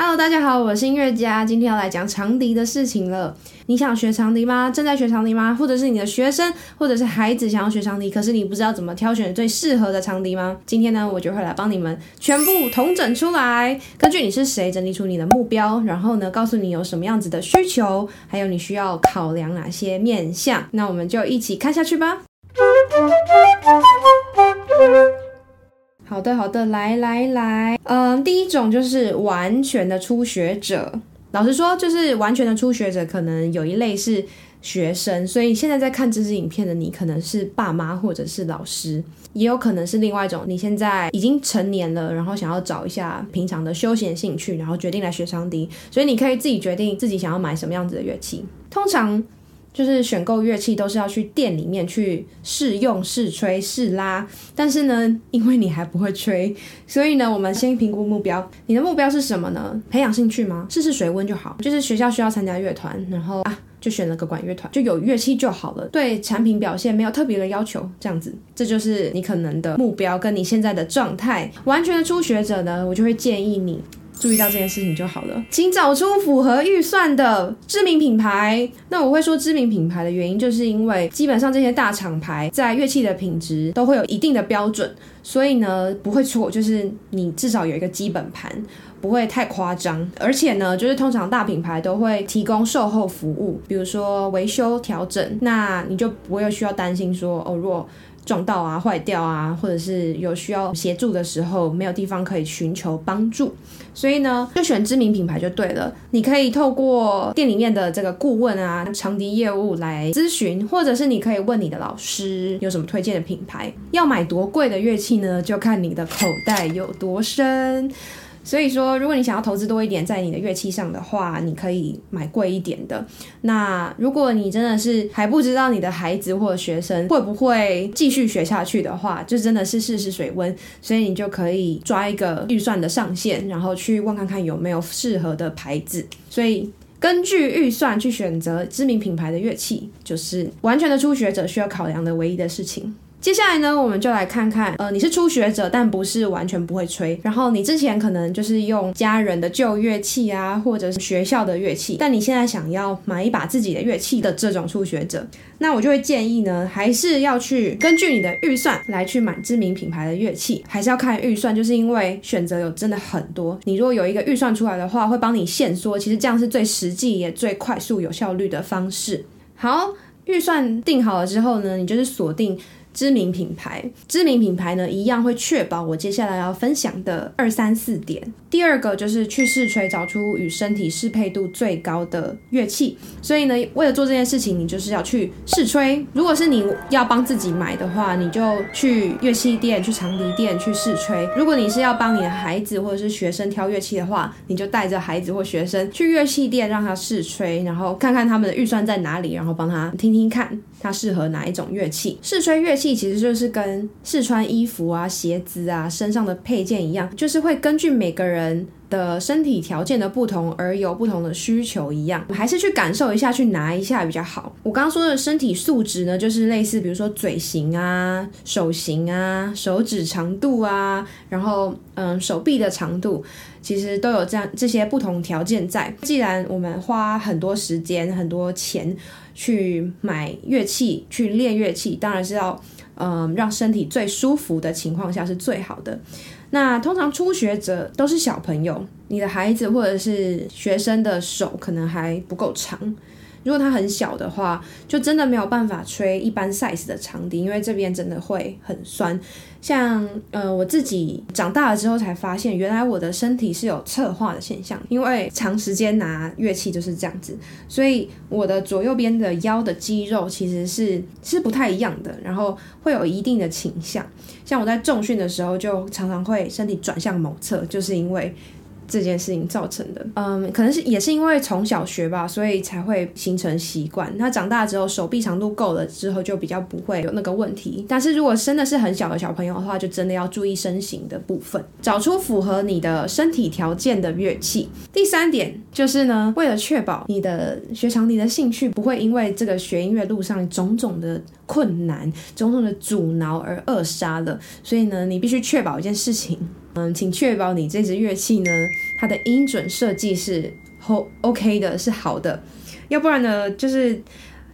Hello，大家好，我是音乐家，今天要来讲长笛的事情了。你想学长笛吗？正在学长笛吗？或者是你的学生，或者是孩子想要学长笛，可是你不知道怎么挑选最适合的长笛吗？今天呢，我就会来帮你们全部统整出来，根据你是谁整理出你的目标，然后呢，告诉你有什么样子的需求，还有你需要考量哪些面向。那我们就一起看下去吧。好的，好的，来来来，嗯，第一种就是完全的初学者。老实说，就是完全的初学者，可能有一类是学生，所以现在在看这支影片的你，可能是爸妈或者是老师，也有可能是另外一种，你现在已经成年了，然后想要找一下平常的休闲兴趣，然后决定来学长笛，所以你可以自己决定自己想要买什么样子的乐器。通常。就是选购乐器都是要去店里面去试用、试吹、试拉，但是呢，因为你还不会吹，所以呢，我们先评估目标。你的目标是什么呢？培养兴趣吗？试试水温就好。就是学校需要参加乐团，然后啊，就选了个管乐团，就有乐器就好了。对产品表现没有特别的要求，这样子，这就是你可能的目标跟你现在的状态。完全的初学者呢，我就会建议你。注意到这件事情就好了，请找出符合预算的知名品牌。那我会说知名品牌的原因，就是因为基本上这些大厂牌在乐器的品质都会有一定的标准，所以呢不会错，就是你至少有一个基本盘，不会太夸张。而且呢，就是通常大品牌都会提供售后服务，比如说维修调整，那你就不会需要担心说哦，如果撞到啊、坏掉啊，或者是有需要协助的时候，没有地方可以寻求帮助，所以呢，就选知名品牌就对了。你可以透过店里面的这个顾问啊、长笛业务来咨询，或者是你可以问你的老师有什么推荐的品牌。要买多贵的乐器呢？就看你的口袋有多深。所以说，如果你想要投资多一点在你的乐器上的话，你可以买贵一点的。那如果你真的是还不知道你的孩子或学生会不会继续学下去的话，就真的是试试水温。所以你就可以抓一个预算的上限，然后去问看看有没有适合的牌子。所以根据预算去选择知名品牌的乐器，就是完全的初学者需要考量的唯一的事情。接下来呢，我们就来看看，呃，你是初学者，但不是完全不会吹。然后你之前可能就是用家人的旧乐器啊，或者是学校的乐器，但你现在想要买一把自己的乐器的这种初学者，那我就会建议呢，还是要去根据你的预算来去买知名品牌的乐器，还是要看预算，就是因为选择有真的很多。你如果有一个预算出来的话，会帮你限缩，其实这样是最实际也最快速有效率的方式。好，预算定好了之后呢，你就是锁定。知名品牌，知名品牌呢，一样会确保我接下来要分享的二三四点。第二个就是去试吹，找出与身体适配度最高的乐器。所以呢，为了做这件事情，你就是要去试吹。如果是你要帮自己买的话，你就去乐器店、去长笛店去试吹。如果你是要帮你的孩子或者是学生挑乐器的话，你就带着孩子或学生去乐器店让他试吹，然后看看他们的预算在哪里，然后帮他听听看他适合哪一种乐器。试吹乐器。其实就是跟试穿衣服啊、鞋子啊、身上的配件一样，就是会根据每个人的身体条件的不同而有不同的需求一样，还是去感受一下，去拿一下比较好。我刚刚说的身体素质呢，就是类似比如说嘴型啊、手型啊、手指长度啊，然后嗯手臂的长度，其实都有这样这些不同条件在。既然我们花很多时间、很多钱去买乐器、去练乐器，当然是要。嗯，让身体最舒服的情况下是最好的。那通常初学者都是小朋友，你的孩子或者是学生的手可能还不够长。如果它很小的话，就真的没有办法吹一般 size 的长笛，因为这边真的会很酸。像呃，我自己长大了之后才发现，原来我的身体是有侧滑的现象，因为长时间拿乐器就是这样子，所以我的左右边的腰的肌肉其实是是不太一样的，然后会有一定的倾向。像我在重训的时候，就常常会身体转向某侧，就是因为。这件事情造成的，嗯，可能是也是因为从小学吧，所以才会形成习惯。那长大之后，手臂长度够了之后，就比较不会有那个问题。但是如果真的是很小的小朋友的话，就真的要注意身形的部分，找出符合你的身体条件的乐器。第三点就是呢，为了确保你的学长笛的兴趣不会因为这个学音乐路上种种的困难、种种的阻挠而扼杀了，所以呢，你必须确保一件事情。嗯，请确保你这支乐器呢，它的音准设计是 OK 的，是好的，要不然呢，就是。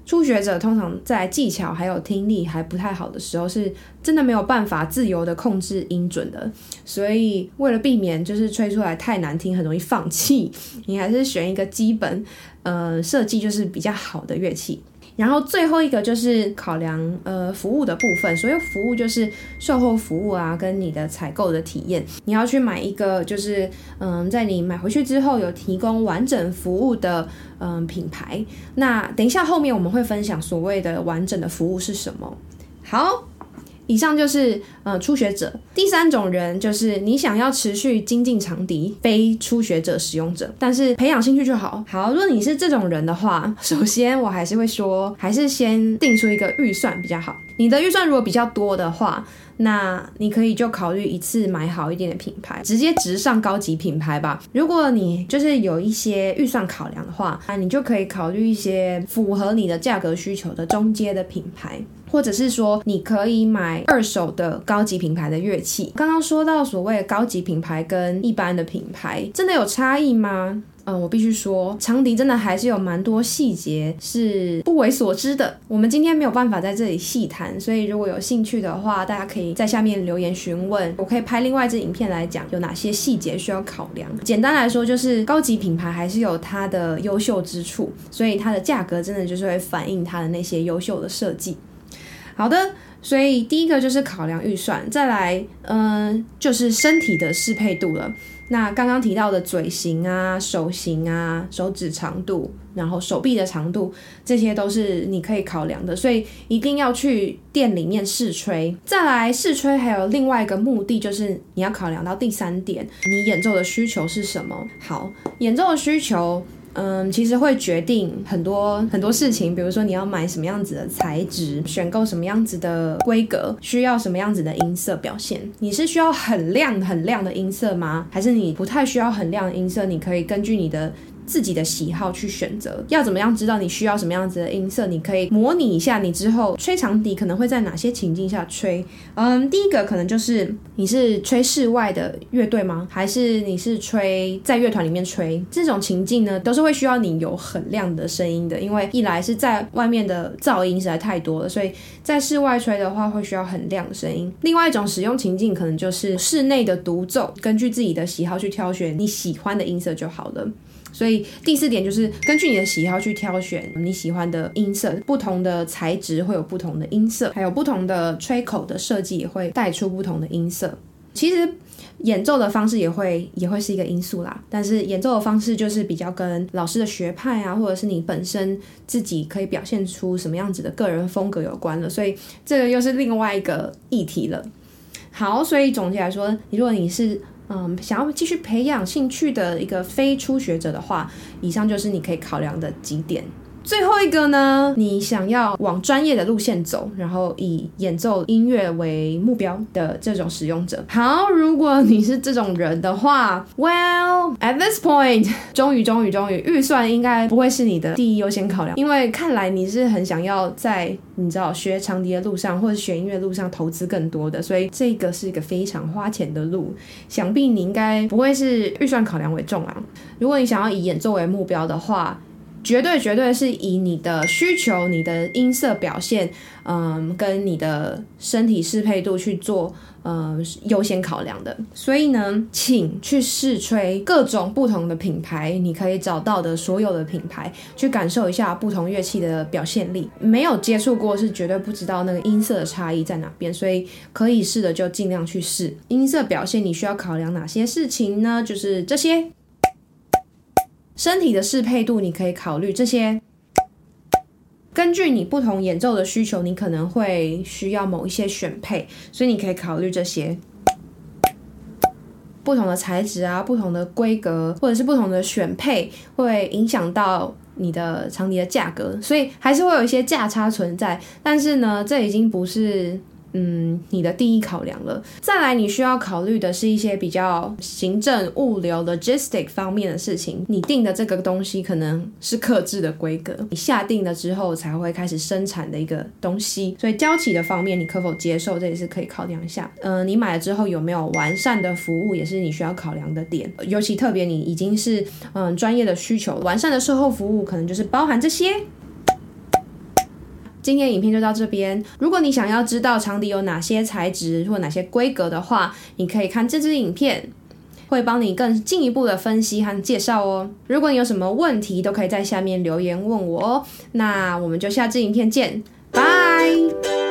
初学者通常在技巧还有听力还不太好的时候，是真的没有办法自由的控制音准的。所以为了避免就是吹出来太难听，很容易放弃，你还是选一个基本，呃，设计就是比较好的乐器。然后最后一个就是考量呃服务的部分，所谓服务就是售后服务啊，跟你的采购的体验，你要去买一个就是嗯，在你买回去之后有提供完整服务的嗯品牌。那等一下后面我们会分享所谓的完整的服务是什么。好。以上就是呃初学者，第三种人就是你想要持续精进长笛，非初学者使用者，但是培养兴趣就好。好，如果你是这种人的话，首先我还是会说，还是先定出一个预算比较好。你的预算如果比较多的话，那你可以就考虑一次买好一点的品牌，直接直上高级品牌吧。如果你就是有一些预算考量的话，那你就可以考虑一些符合你的价格需求的中阶的品牌。或者是说，你可以买二手的高级品牌的乐器。刚刚说到所谓的高级品牌跟一般的品牌，真的有差异吗？嗯，我必须说，长笛真的还是有蛮多细节是不为所知的。我们今天没有办法在这里细谈，所以如果有兴趣的话，大家可以在下面留言询问，我可以拍另外一支影片来讲有哪些细节需要考量。简单来说，就是高级品牌还是有它的优秀之处，所以它的价格真的就是会反映它的那些优秀的设计。好的，所以第一个就是考量预算，再来，嗯、就是身体的适配度了。那刚刚提到的嘴型啊、手型啊、手指长度，然后手臂的长度，这些都是你可以考量的。所以一定要去店里面试吹。再来试吹还有另外一个目的，就是你要考量到第三点，你演奏的需求是什么？好，演奏的需求。嗯，其实会决定很多很多事情，比如说你要买什么样子的材质，选购什么样子的规格，需要什么样子的音色表现。你是需要很亮很亮的音色吗？还是你不太需要很亮的音色？你可以根据你的。自己的喜好去选择，要怎么样知道你需要什么样子的音色？你可以模拟一下，你之后吹长笛可能会在哪些情境下吹。嗯，第一个可能就是你是吹室外的乐队吗？还是你是吹在乐团里面吹？这种情境呢，都是会需要你有很亮的声音的，因为一来是在外面的噪音实在太多了，所以在室外吹的话会需要很亮的声音。另外一种使用情境可能就是室内的独奏，根据自己的喜好去挑选你喜欢的音色就好了。所以第四点就是根据你的喜好去挑选你喜欢的音色，不同的材质会有不同的音色，还有不同的吹口的设计也会带出不同的音色。其实演奏的方式也会也会是一个因素啦，但是演奏的方式就是比较跟老师的学派啊，或者是你本身自己可以表现出什么样子的个人风格有关了。所以这个又是另外一个议题了。好，所以总结来说，如果你是嗯，想要继续培养兴趣的一个非初学者的话，以上就是你可以考量的几点。最后一个呢，你想要往专业的路线走，然后以演奏音乐为目标的这种使用者。好，如果你是这种人的话，Well at this point，终于终于终于，预算应该不会是你的第一优先考量，因为看来你是很想要在你知道学长笛的路上，或者学音乐路上投资更多的，所以这个是一个非常花钱的路，想必你应该不会是预算考量为重啊。如果你想要以演奏为目标的话。绝对绝对是以你的需求、你的音色表现，嗯，跟你的身体适配度去做，嗯，优先考量的。所以呢，请去试吹各种不同的品牌，你可以找到的所有的品牌，去感受一下不同乐器的表现力。没有接触过是绝对不知道那个音色的差异在哪边，所以可以试的就尽量去试。音色表现你需要考量哪些事情呢？就是这些。身体的适配度，你可以考虑这些。根据你不同演奏的需求，你可能会需要某一些选配，所以你可以考虑这些。不同的材质啊，不同的规格，或者是不同的选配，会影响到你的长笛的价格，所以还是会有一些价差存在。但是呢，这已经不是嗯，你的第一考量了。再来，你需要考虑的是一些比较行政、物流、logistic 方面的事情。你定的这个东西可能是克制的规格，你下定了之后才会开始生产的一个东西。所以交期的方面，你可否接受，这也是可以考量一下。嗯、你买了之后有没有完善的服务，也是你需要考量的点。尤其特别，你已经是嗯、专业的需求，完善的售后服务可能就是包含这些。今天影片就到这边。如果你想要知道长笛有哪些材质或哪些规格的话，你可以看这支影片，会帮你更进一步的分析和介绍哦。如果你有什么问题，都可以在下面留言问我哦。那我们就下支影片见，拜。